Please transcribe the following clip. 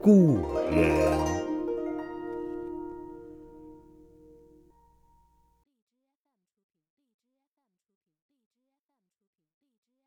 故人。